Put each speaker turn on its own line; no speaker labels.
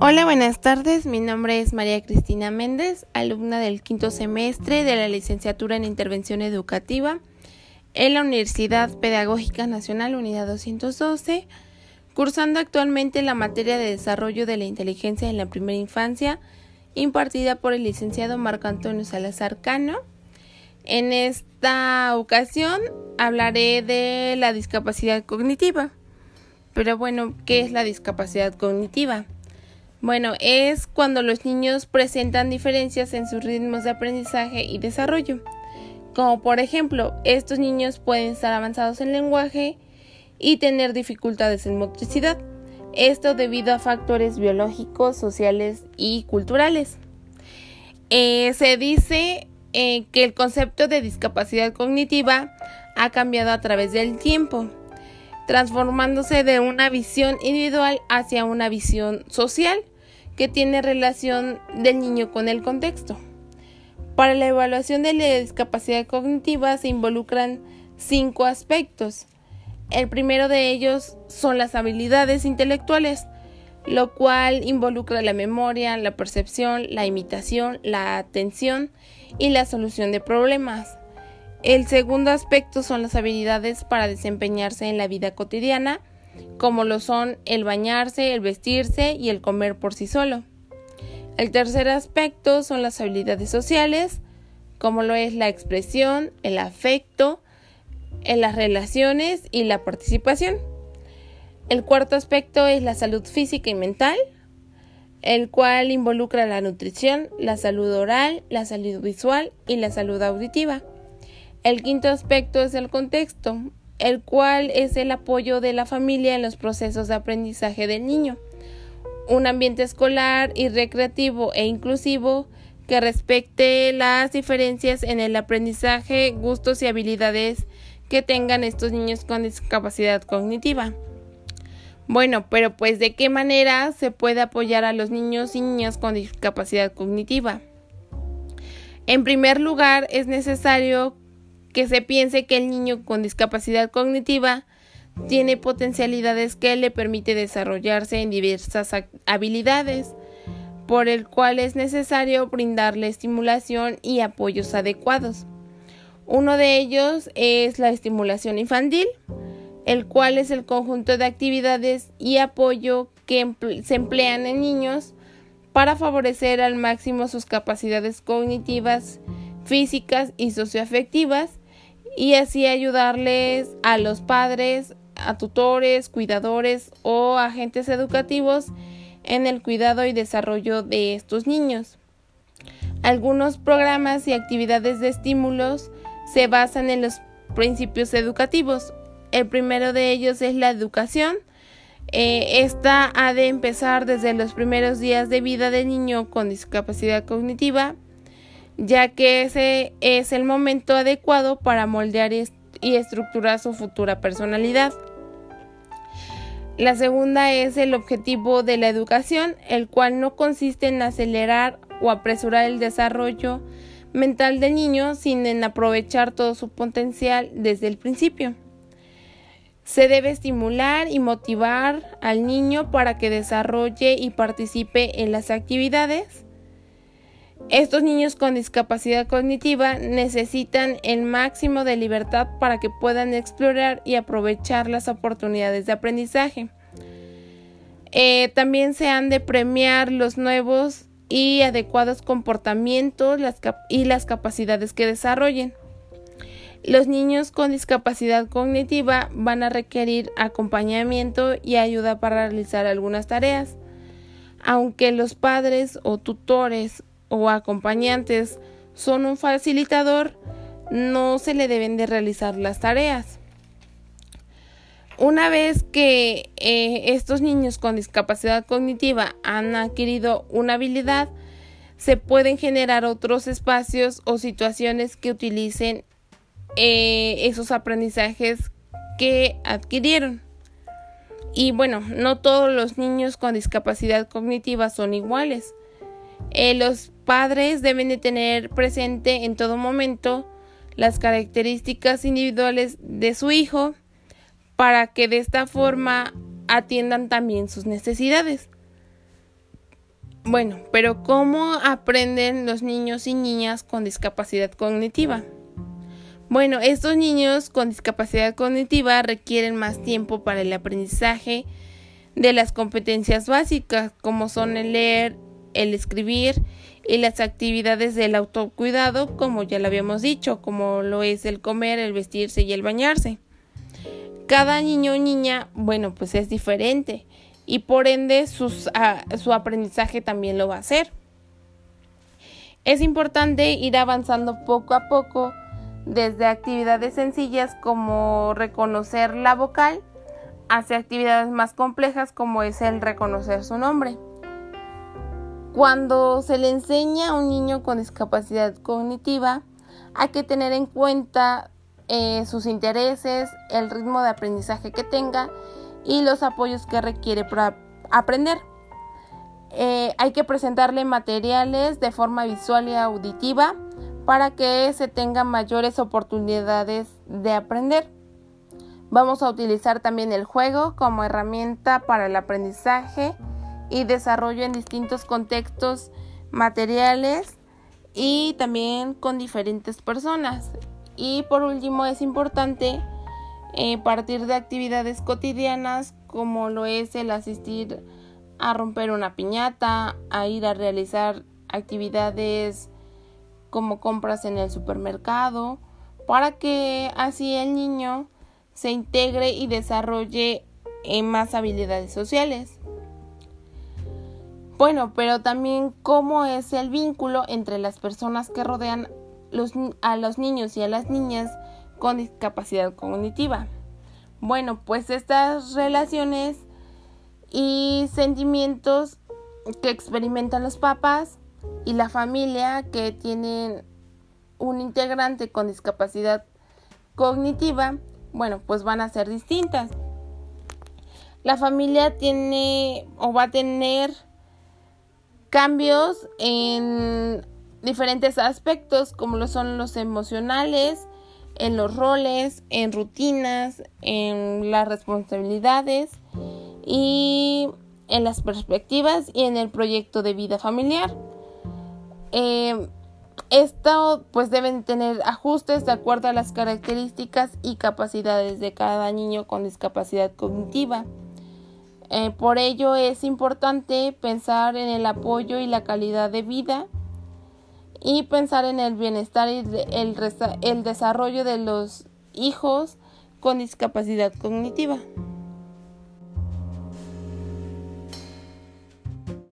Hola, buenas tardes. Mi nombre es María Cristina Méndez, alumna del quinto semestre de la licenciatura en Intervención Educativa en la Universidad Pedagógica Nacional Unidad 212, cursando actualmente la materia de desarrollo de la inteligencia en la primera infancia, impartida por el licenciado Marco Antonio Salazar Cano. En esta ocasión hablaré de la discapacidad cognitiva. Pero bueno, ¿qué es la discapacidad cognitiva? Bueno, es cuando los niños presentan diferencias en sus ritmos de aprendizaje y desarrollo. Como por ejemplo, estos niños pueden estar avanzados en lenguaje y tener dificultades en motricidad. Esto debido a factores biológicos, sociales y culturales. Eh, se dice eh, que el concepto de discapacidad cognitiva ha cambiado a través del tiempo transformándose de una visión individual hacia una visión social que tiene relación del niño con el contexto. Para la evaluación de la discapacidad cognitiva se involucran cinco aspectos. El primero de ellos son las habilidades intelectuales, lo cual involucra la memoria, la percepción, la imitación, la atención y la solución de problemas. El segundo aspecto son las habilidades para desempeñarse en la vida cotidiana, como lo son el bañarse, el vestirse y el comer por sí solo. El tercer aspecto son las habilidades sociales, como lo es la expresión, el afecto, en las relaciones y la participación. El cuarto aspecto es la salud física y mental, el cual involucra la nutrición, la salud oral, la salud visual y la salud auditiva. El quinto aspecto es el contexto, el cual es el apoyo de la familia en los procesos de aprendizaje del niño. Un ambiente escolar y recreativo e inclusivo que respecte las diferencias en el aprendizaje, gustos y habilidades que tengan estos niños con discapacidad cognitiva. Bueno, pero pues de qué manera se puede apoyar a los niños y niñas con discapacidad cognitiva. En primer lugar, es necesario que se piense que el niño con discapacidad cognitiva tiene potencialidades que le permite desarrollarse en diversas habilidades, por el cual es necesario brindarle estimulación y apoyos adecuados. Uno de ellos es la estimulación infantil, el cual es el conjunto de actividades y apoyo que se emplean en niños para favorecer al máximo sus capacidades cognitivas físicas y socioafectivas y así ayudarles a los padres, a tutores, cuidadores o agentes educativos en el cuidado y desarrollo de estos niños. Algunos programas y actividades de estímulos se basan en los principios educativos. El primero de ellos es la educación. Eh, esta ha de empezar desde los primeros días de vida del niño con discapacidad cognitiva ya que ese es el momento adecuado para moldear y estructurar su futura personalidad. La segunda es el objetivo de la educación, el cual no consiste en acelerar o apresurar el desarrollo mental del niño, sino en aprovechar todo su potencial desde el principio. Se debe estimular y motivar al niño para que desarrolle y participe en las actividades estos niños con discapacidad cognitiva necesitan el máximo de libertad para que puedan explorar y aprovechar las oportunidades de aprendizaje. Eh, también se han de premiar los nuevos y adecuados comportamientos y las capacidades que desarrollen. Los niños con discapacidad cognitiva van a requerir acompañamiento y ayuda para realizar algunas tareas. Aunque los padres o tutores o acompañantes son un facilitador, no se le deben de realizar las tareas. Una vez que eh, estos niños con discapacidad cognitiva han adquirido una habilidad, se pueden generar otros espacios o situaciones que utilicen eh, esos aprendizajes que adquirieron. Y bueno, no todos los niños con discapacidad cognitiva son iguales. Eh, los padres deben de tener presente en todo momento las características individuales de su hijo para que de esta forma atiendan también sus necesidades. Bueno, pero ¿cómo aprenden los niños y niñas con discapacidad cognitiva? Bueno, estos niños con discapacidad cognitiva requieren más tiempo para el aprendizaje de las competencias básicas, como son el leer, el escribir y las actividades del autocuidado, como ya lo habíamos dicho, como lo es el comer, el vestirse y el bañarse. Cada niño o niña, bueno, pues es diferente y por ende ah, su aprendizaje también lo va a hacer. Es importante ir avanzando poco a poco desde actividades sencillas como reconocer la vocal hacia actividades más complejas como es el reconocer su nombre. Cuando se le enseña a un niño con discapacidad cognitiva, hay que tener en cuenta eh, sus intereses, el ritmo de aprendizaje que tenga y los apoyos que requiere para aprender. Eh, hay que presentarle materiales de forma visual y auditiva para que se tengan mayores oportunidades de aprender. Vamos a utilizar también el juego como herramienta para el aprendizaje y desarrollo en distintos contextos materiales y también con diferentes personas. Y por último es importante eh, partir de actividades cotidianas como lo es el asistir a romper una piñata, a ir a realizar actividades como compras en el supermercado, para que así el niño se integre y desarrolle en más habilidades sociales. Bueno, pero también cómo es el vínculo entre las personas que rodean a los niños y a las niñas con discapacidad cognitiva. Bueno, pues estas relaciones y sentimientos que experimentan los papás y la familia que tienen un integrante con discapacidad cognitiva, bueno, pues van a ser distintas. La familia tiene o va a tener cambios en diferentes aspectos como son los emocionales, en los roles, en rutinas, en las responsabilidades y en las perspectivas y en el proyecto de vida familiar. Eh, esto pues deben tener ajustes de acuerdo a las características y capacidades de cada niño con discapacidad cognitiva. Eh, por ello es importante pensar en el apoyo y la calidad de vida y pensar en el bienestar y el desarrollo de los hijos con discapacidad cognitiva.